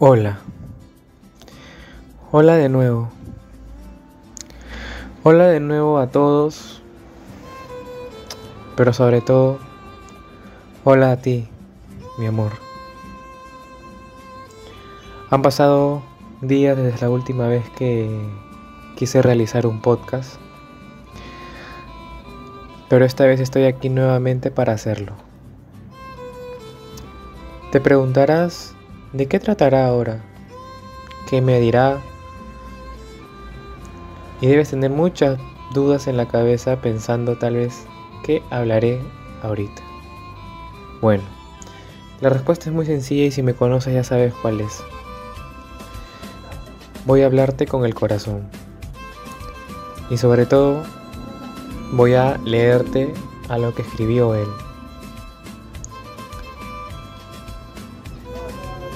Hola. Hola de nuevo. Hola de nuevo a todos. Pero sobre todo, hola a ti, mi amor. Han pasado días desde la última vez que quise realizar un podcast. Pero esta vez estoy aquí nuevamente para hacerlo. Te preguntarás ¿De qué tratará ahora? ¿Qué me dirá? Y debes tener muchas dudas en la cabeza pensando tal vez qué hablaré ahorita. Bueno, la respuesta es muy sencilla y si me conoces ya sabes cuál es. Voy a hablarte con el corazón. Y sobre todo, voy a leerte a lo que escribió él.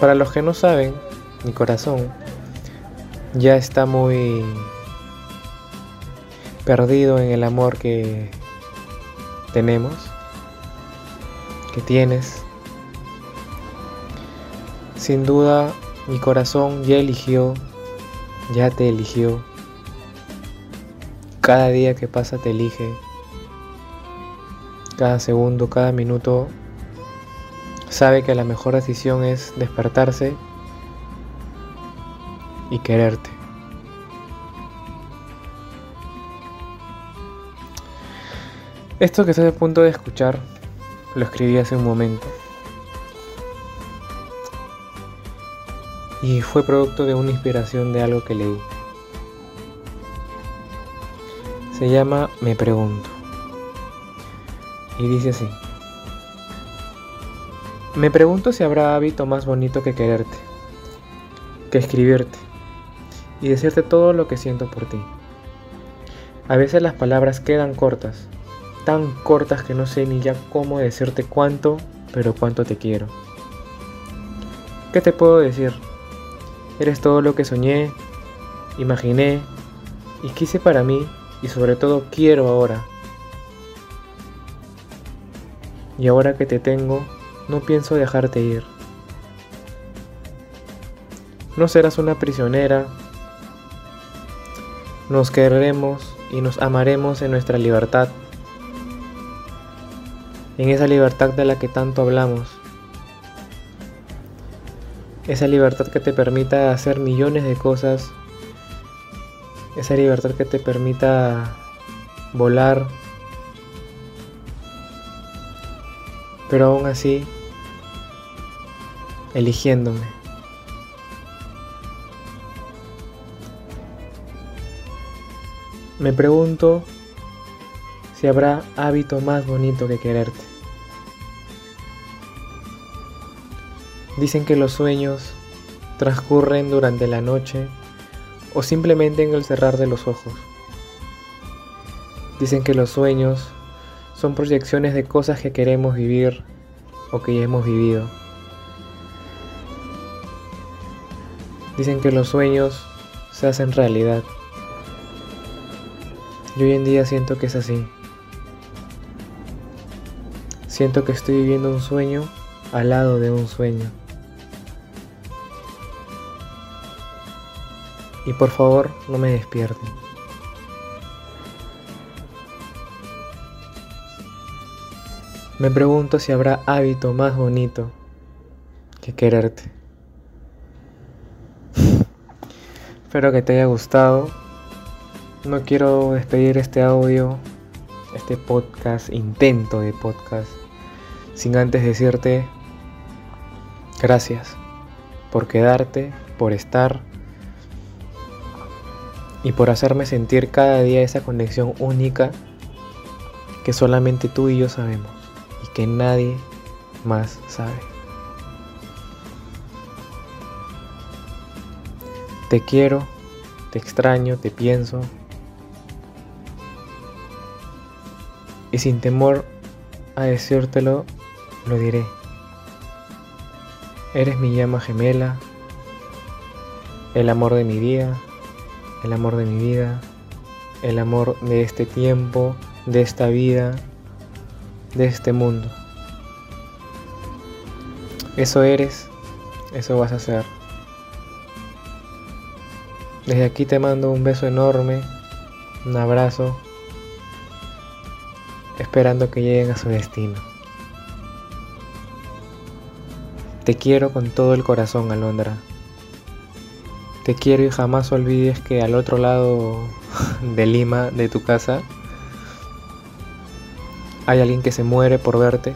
Para los que no saben, mi corazón ya está muy perdido en el amor que tenemos, que tienes. Sin duda, mi corazón ya eligió, ya te eligió. Cada día que pasa te elige. Cada segundo, cada minuto sabe que la mejor decisión es despertarse y quererte. Esto que estás a punto de escuchar lo escribí hace un momento. Y fue producto de una inspiración de algo que leí. Se llama Me pregunto. Y dice así. Me pregunto si habrá hábito más bonito que quererte, que escribirte y decirte todo lo que siento por ti. A veces las palabras quedan cortas, tan cortas que no sé ni ya cómo decirte cuánto, pero cuánto te quiero. ¿Qué te puedo decir? Eres todo lo que soñé, imaginé y quise para mí y sobre todo quiero ahora. Y ahora que te tengo, no pienso dejarte ir. No serás una prisionera. Nos querremos y nos amaremos en nuestra libertad. En esa libertad de la que tanto hablamos. Esa libertad que te permita hacer millones de cosas. Esa libertad que te permita volar. Pero aún así eligiéndome. Me pregunto si habrá hábito más bonito que quererte. Dicen que los sueños transcurren durante la noche o simplemente en el cerrar de los ojos. Dicen que los sueños son proyecciones de cosas que queremos vivir o que ya hemos vivido. Dicen que los sueños se hacen realidad. Yo hoy en día siento que es así. Siento que estoy viviendo un sueño al lado de un sueño. Y por favor, no me despierten. Me pregunto si habrá hábito más bonito que quererte. Espero que te haya gustado. No quiero despedir este audio, este podcast, intento de podcast, sin antes decirte gracias por quedarte, por estar y por hacerme sentir cada día esa conexión única que solamente tú y yo sabemos y que nadie más sabe. Te quiero, te extraño, te pienso. Y sin temor a decírtelo, lo diré. Eres mi llama gemela, el amor de mi día, el amor de mi vida, el amor de este tiempo, de esta vida, de este mundo. Eso eres, eso vas a ser Desde aquí te mando un beso enorme, un abrazo, esperando que lleguen a su destino. Te quiero con todo el corazón, Alondra. Te quiero y jamás olvides que al otro lado de Lima, de tu casa, hay alguien que se muere por verte,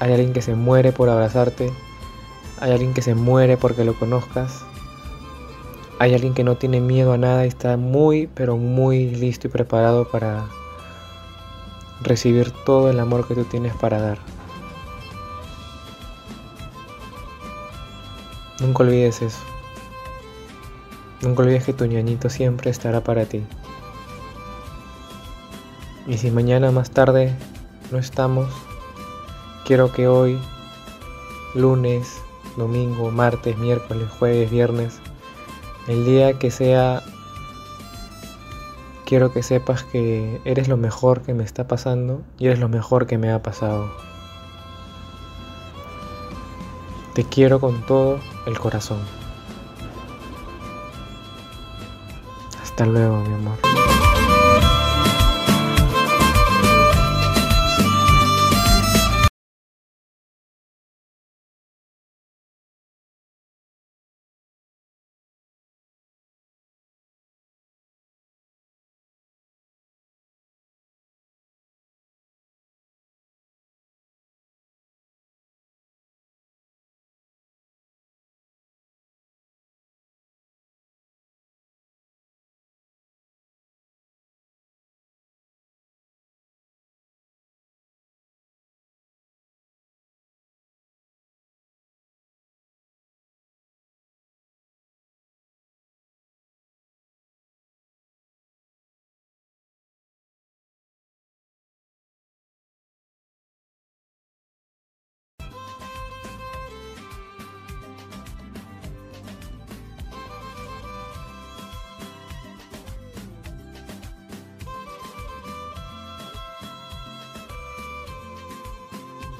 hay alguien que se muere por abrazarte, hay alguien que se muere porque lo conozcas, hay alguien que no tiene miedo a nada y está muy, pero muy listo y preparado para recibir todo el amor que tú tienes para dar. Nunca olvides eso. Nunca olvides que tu ñañito siempre estará para ti. Y si mañana más tarde no estamos, quiero que hoy, lunes, domingo, martes, miércoles, jueves, viernes, el día que sea, quiero que sepas que eres lo mejor que me está pasando y eres lo mejor que me ha pasado. Te quiero con todo el corazón. Hasta luego, mi amor.